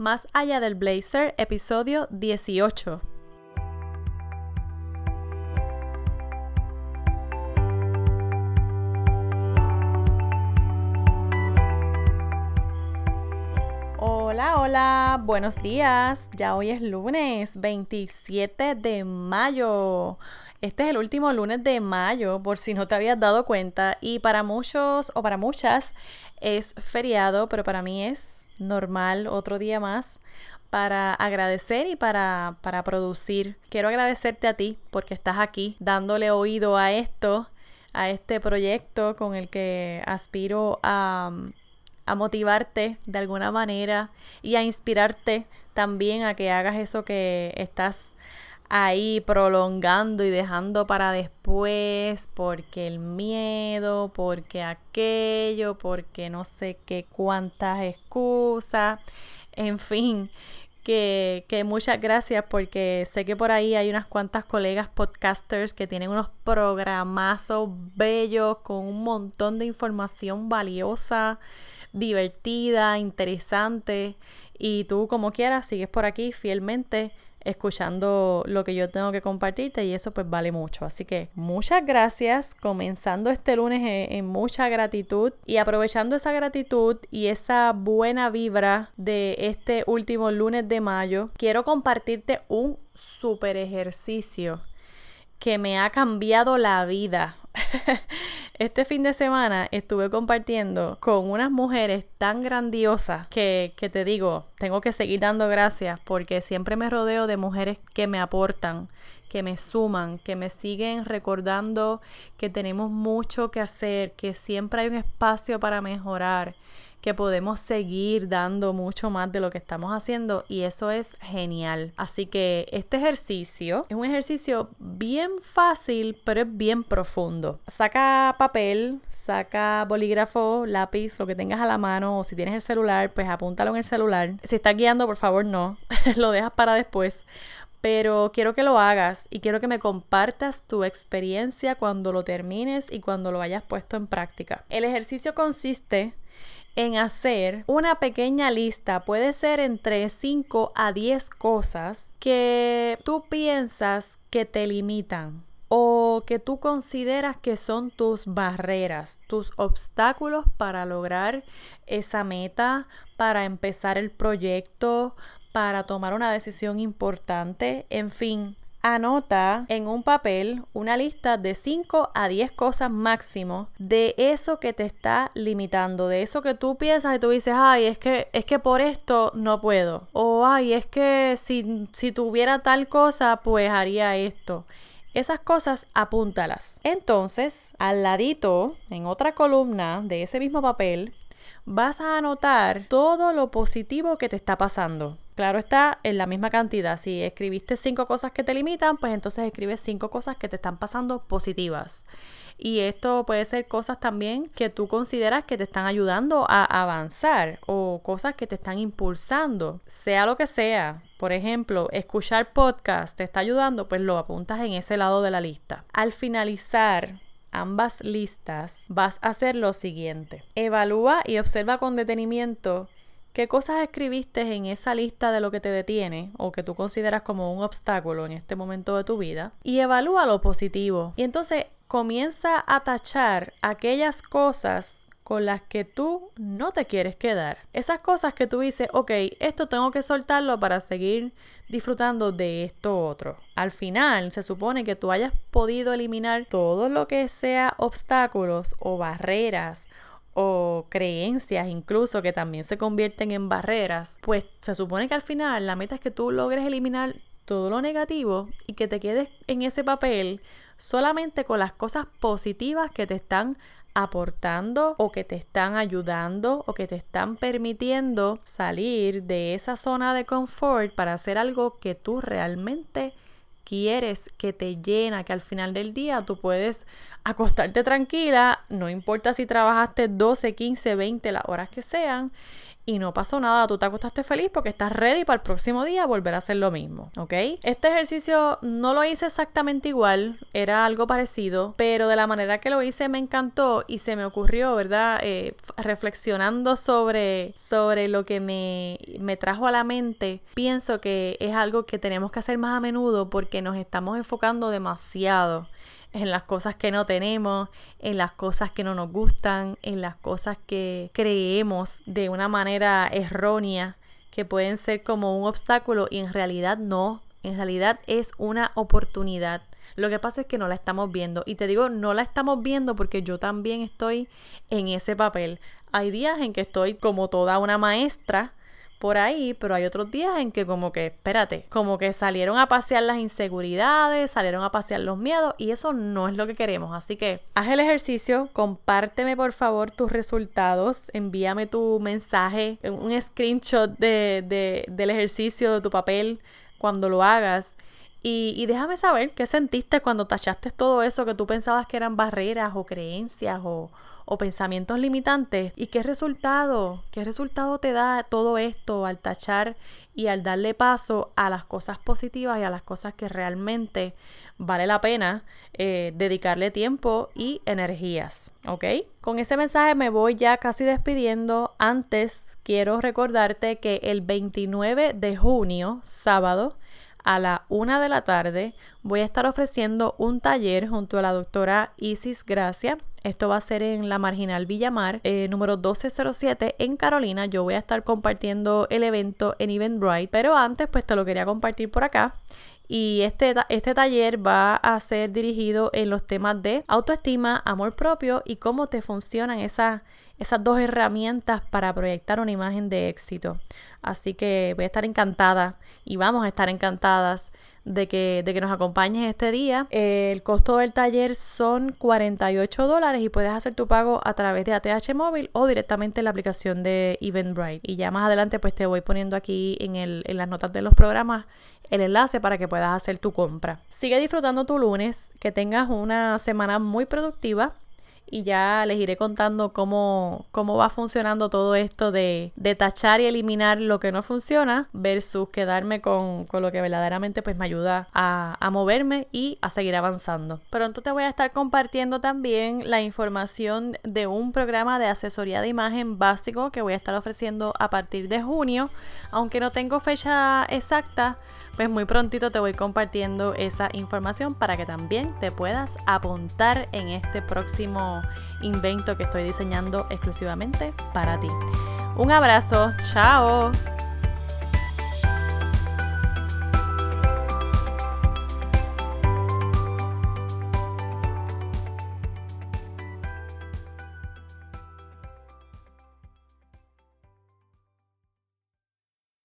Más allá del blazer, episodio 18. Buenos días. Ya hoy es lunes 27 de mayo. Este es el último lunes de mayo, por si no te habías dado cuenta. Y para muchos o para muchas es feriado, pero para mí es normal otro día más para agradecer y para, para producir. Quiero agradecerte a ti porque estás aquí dándole oído a esto, a este proyecto con el que aspiro a a motivarte de alguna manera y a inspirarte también a que hagas eso que estás ahí prolongando y dejando para después porque el miedo, porque aquello, porque no sé qué cuántas excusas, en fin, que, que, muchas gracias porque sé que por ahí hay unas cuantas colegas podcasters que tienen unos programazos bellos con un montón de información valiosa divertida, interesante y tú como quieras sigues por aquí fielmente escuchando lo que yo tengo que compartirte y eso pues vale mucho. Así que muchas gracias, comenzando este lunes en, mucha gratitud y aprovechando esa gratitud y esa buena vibra de este último lunes de mayo, quiero compartirte un super ejercicio que me ha cambiado la vida. este fin de semana estuve compartiendo con unas mujeres tan grandiosas que, que, te digo, tengo que seguir dando gracias porque siempre me rodeo de mujeres que me aportan, que me suman, que me siguen recordando que tenemos mucho que hacer, que siempre hay un espacio para mejorar que podemos seguir dando mucho más de lo que estamos haciendo y eso es genial. Así que este ejercicio es un ejercicio bien fácil, pero es bien profundo. Saca papel, saca bolígrafo, lápiz, lo que tengas a la mano o si tienes el celular, pues apúntalo en el celular. Si estás guiando, por favor, no, lo dejas para después pero quiero que lo hagas y quiero que me compartas tu experiencia cuando lo termines y cuando lo hayas puesto en práctica. El ejercicio consiste en hacer una pequeña lista, puede ser entre 5 a 10 cosas que tú piensas que te limitan que tú consideras que son tus barreras, tus obstáculos para lograr esa meta, para empezar el proyecto, para tomar una decisión importante, en fin, Anota en un papel una lista de 5 a 10 cosas máximo de eso que te está limitando, de eso que tú piensas y tú dices, ay, es que, es que por esto no puedo. O ay, es que si, si tuviera tal cosa, pues haría esto. Esas cosas apúntalas. Entonces, al ladito, en otra columna de ese mismo papel, vas a anotar todo lo positivo que te está pasando. Claro está, en la misma cantidad. Si escribiste cinco cosas que te limitan, pues entonces escribes cinco cosas que te están pasando positivas. Y esto puede ser cosas también que tú consideras que te están ayudando a avanzar o cosas que te están impulsando, sea lo que sea. Por ejemplo, escuchar podcast te está ayudando, pues lo apuntas en ese lado de la lista. Al finalizar ambas listas, vas a hacer lo siguiente. Evalúa y observa con detenimiento qué cosas escribiste en esa lista de lo que te detiene o que tú consideras como un obstáculo en este momento de tu vida y evalúa lo positivo. Y entonces comienza a tachar aquellas cosas con las que tú no te quieres quedar. Esas cosas que tú dices, ok, esto tengo que soltarlo para seguir disfrutando de esto otro. Al final, se supone que tú hayas podido eliminar todo lo que sea obstáculos o barreras o creencias incluso que también se convierten en barreras, pues se supone que al final la meta es que tú logres eliminar todo lo negativo y que te quedes en ese papel solamente con las cosas positivas que te están aportando o que te están ayudando o que te están permitiendo salir de esa zona de confort para hacer algo que tú realmente quieres, que te llena, que al final del día tú puedes acostarte tranquila, no importa si trabajaste 12, 15, 20 las horas que sean y no pasó nada, tú te acostaste feliz porque estás ready para el próximo día volver a hacer lo mismo, ¿ok? Este ejercicio no lo hice exactamente igual, era algo parecido, pero de la manera que lo hice me encantó y se me ocurrió, ¿verdad? Eh, reflexionando sobre, sobre lo que me, me trajo a la mente, pienso que es algo que tenemos que hacer más a menudo porque nos estamos enfocando demasiado en las cosas que no tenemos, en las cosas que no nos gustan, en las cosas que creemos de una manera errónea que pueden ser como un obstáculo y en realidad no, en realidad es una oportunidad. Lo que pasa es que no la estamos viendo. Y te digo, no la estamos viendo porque yo también estoy en ese papel. Hay días en que estoy como toda una maestra por ahí, pero hay otros días en que como que, espérate, como que salieron a pasear las inseguridades, salieron a pasear los miedos y eso no es lo que queremos. Así que haz el ejercicio, compárteme por favor tus resultados, envíame tu mensaje, un screenshot de, del ejercicio de tu papel cuando lo hagas. Y, y, déjame saber qué sentiste cuando tachaste todo eso que tú pensabas que eran barreras o creencias o, o pensamientos limitantes y qué resultado, qué resultado te da todo esto al tachar y al darle paso a las cosas positivas y a las cosas que realmente vale la pena eh, dedicarle tiempo y energías, ¿ok? Con ese mensaje me voy ya casi despidiendo. Antes quiero recordarte que el 29 de junio, sábado, a la una de la tarde voy a estar ofreciendo un taller junto a la doctora Isis Gracia. Esto va a ser en la Marginal Villamar, eh, número 1207 en Carolina. Yo voy a estar compartiendo el evento en Eventbrite, pero antes pues te lo quería compartir por acá. Y este, este taller va a ser dirigido en los temas de autoestima, amor propio y cómo te funcionan esas, esas dos herramientas para proyectar una imagen de éxito. Así que voy a estar encantada y vamos a estar encantadas de que, de que nos acompañes este día. El costo del taller son 48 dólares y puedes hacer tu pago a través de ATH móvil o directamente en la aplicación de Eventbrite. Y ya más adelante pues te voy poniendo aquí en, el, en las notas de los programas el enlace para que puedas hacer tu compra. Sigue disfrutando tu lunes, que tengas una semana muy productiva y ya les iré contando cómo, cómo va funcionando todo esto de, de, tachar y eliminar lo que no funciona versus quedarme con, con lo que verdaderamente pues me ayuda a, a, moverme y a seguir avanzando. Pronto te voy a estar compartiendo también la información de un programa de asesoría de imagen básico que voy a estar ofreciendo a partir de junio, aunque no tengo fecha exacta pues muy prontito te voy compartiendo esa información para que también te puedas apuntar en este próximo invento que estoy diseñando exclusivamente para ti. Un abrazo, chao.